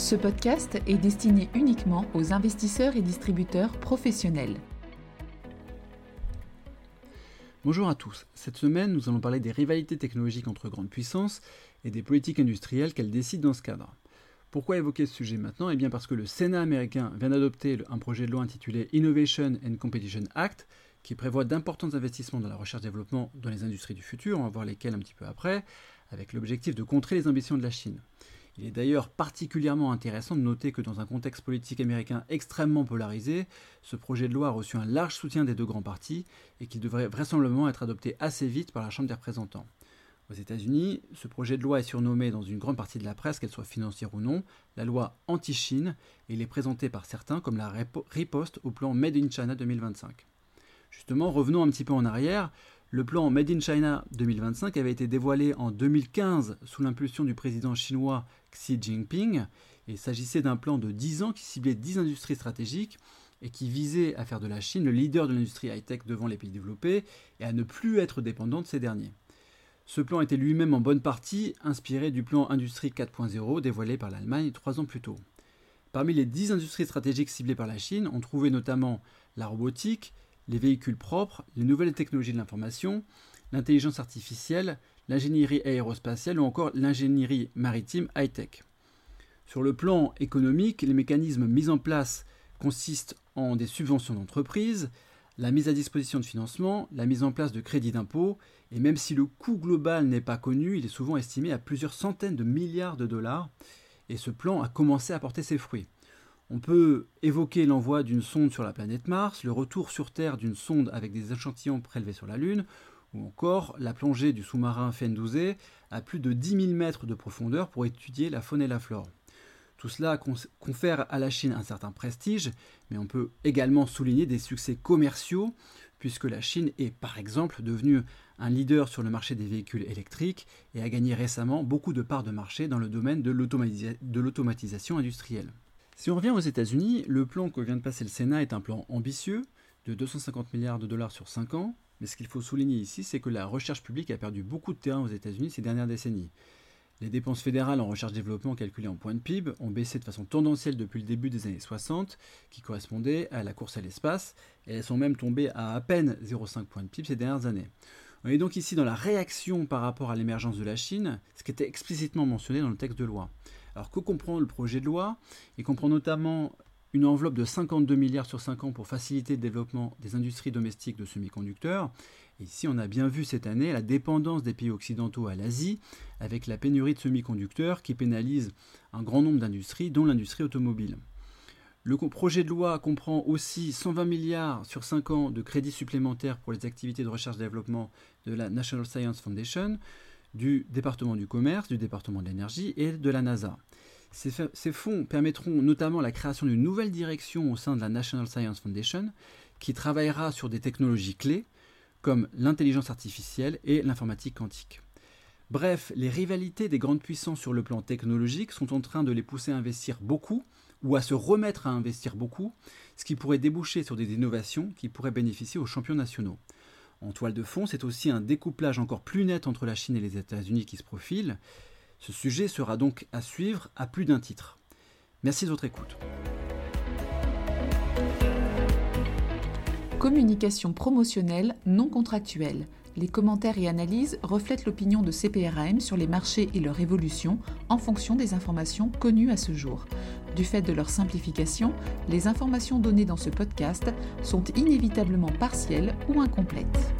Ce podcast est destiné uniquement aux investisseurs et distributeurs professionnels. Bonjour à tous. Cette semaine, nous allons parler des rivalités technologiques entre grandes puissances et des politiques industrielles qu'elles décident dans ce cadre. Pourquoi évoquer ce sujet maintenant? Eh bien parce que le Sénat américain vient d'adopter un projet de loi intitulé Innovation and Competition Act qui prévoit d'importants investissements dans la recherche-développement dans les industries du futur, on va voir lesquelles un petit peu après, avec l'objectif de contrer les ambitions de la Chine. Il est d'ailleurs particulièrement intéressant de noter que dans un contexte politique américain extrêmement polarisé, ce projet de loi a reçu un large soutien des deux grands partis et qu'il devrait vraisemblablement être adopté assez vite par la Chambre des représentants. Aux États-Unis, ce projet de loi est surnommé dans une grande partie de la presse, qu'elle soit financière ou non, la loi anti-Chine, et il est présenté par certains comme la riposte au plan Made in China 2025. Justement, revenons un petit peu en arrière. Le plan Made in China 2025 avait été dévoilé en 2015 sous l'impulsion du président chinois Xi Jinping. Il s'agissait d'un plan de 10 ans qui ciblait 10 industries stratégiques et qui visait à faire de la Chine le leader de l'industrie high-tech devant les pays développés et à ne plus être dépendant de ces derniers. Ce plan était lui-même en bonne partie inspiré du plan Industrie 4.0 dévoilé par l'Allemagne trois ans plus tôt. Parmi les 10 industries stratégiques ciblées par la Chine, on trouvait notamment la robotique, les véhicules propres, les nouvelles technologies de l'information, l'intelligence artificielle, l'ingénierie aérospatiale ou encore l'ingénierie maritime high-tech. Sur le plan économique, les mécanismes mis en place consistent en des subventions d'entreprise, la mise à disposition de financement, la mise en place de crédits d'impôt, et même si le coût global n'est pas connu, il est souvent estimé à plusieurs centaines de milliards de dollars, et ce plan a commencé à porter ses fruits. On peut évoquer l'envoi d'une sonde sur la planète Mars, le retour sur Terre d'une sonde avec des échantillons prélevés sur la Lune, ou encore la plongée du sous-marin FN-12 à plus de 10 000 mètres de profondeur pour étudier la faune et la flore. Tout cela confère à la Chine un certain prestige, mais on peut également souligner des succès commerciaux, puisque la Chine est par exemple devenue un leader sur le marché des véhicules électriques et a gagné récemment beaucoup de parts de marché dans le domaine de l'automatisation industrielle. Si on revient aux États-Unis, le plan que vient de passer le Sénat est un plan ambitieux de 250 milliards de dollars sur 5 ans, mais ce qu'il faut souligner ici, c'est que la recherche publique a perdu beaucoup de terrain aux États-Unis ces dernières décennies. Les dépenses fédérales en recherche-développement calculées en points de PIB ont baissé de façon tendancielle depuis le début des années 60, qui correspondait à la course à l'espace, et elles sont même tombées à à peine 0,5 points de PIB ces dernières années. On est donc ici dans la réaction par rapport à l'émergence de la Chine, ce qui était explicitement mentionné dans le texte de loi. Alors que comprend le projet de loi? Il comprend notamment une enveloppe de 52 milliards sur 5 ans pour faciliter le développement des industries domestiques de semi-conducteurs. Et ici, on a bien vu cette année la dépendance des pays occidentaux à l'Asie, avec la pénurie de semi-conducteurs qui pénalise un grand nombre d'industries, dont l'industrie automobile. Le projet de loi comprend aussi 120 milliards sur 5 ans de crédits supplémentaires pour les activités de recherche-développement de la National Science Foundation, du département du commerce, du département de l'énergie et de la NASA. Ces, fonds permettront notamment la création d'une nouvelle direction au sein de la National Science Foundation qui travaillera sur des technologies clés comme l'intelligence artificielle et l'informatique quantique. Bref, les rivalités des grandes puissances sur le plan technologique sont en train de les pousser à investir beaucoup ou à se remettre à investir beaucoup, ce qui pourrait déboucher sur des innovations qui pourraient bénéficier aux champions nationaux. En toile de fond, c'est aussi un découplage encore plus net entre la Chine et les États-Unis qui se profile. Ce sujet sera donc à suivre à plus d'un titre. Merci de votre écoute. Communication promotionnelle non contractuelle. Les commentaires et analyses reflètent l'opinion de CPRAM sur les marchés et leur évolution en fonction des informations connues à ce jour. Du fait de leur simplification, les informations données dans ce podcast sont inévitablement partielles ou incomplètes.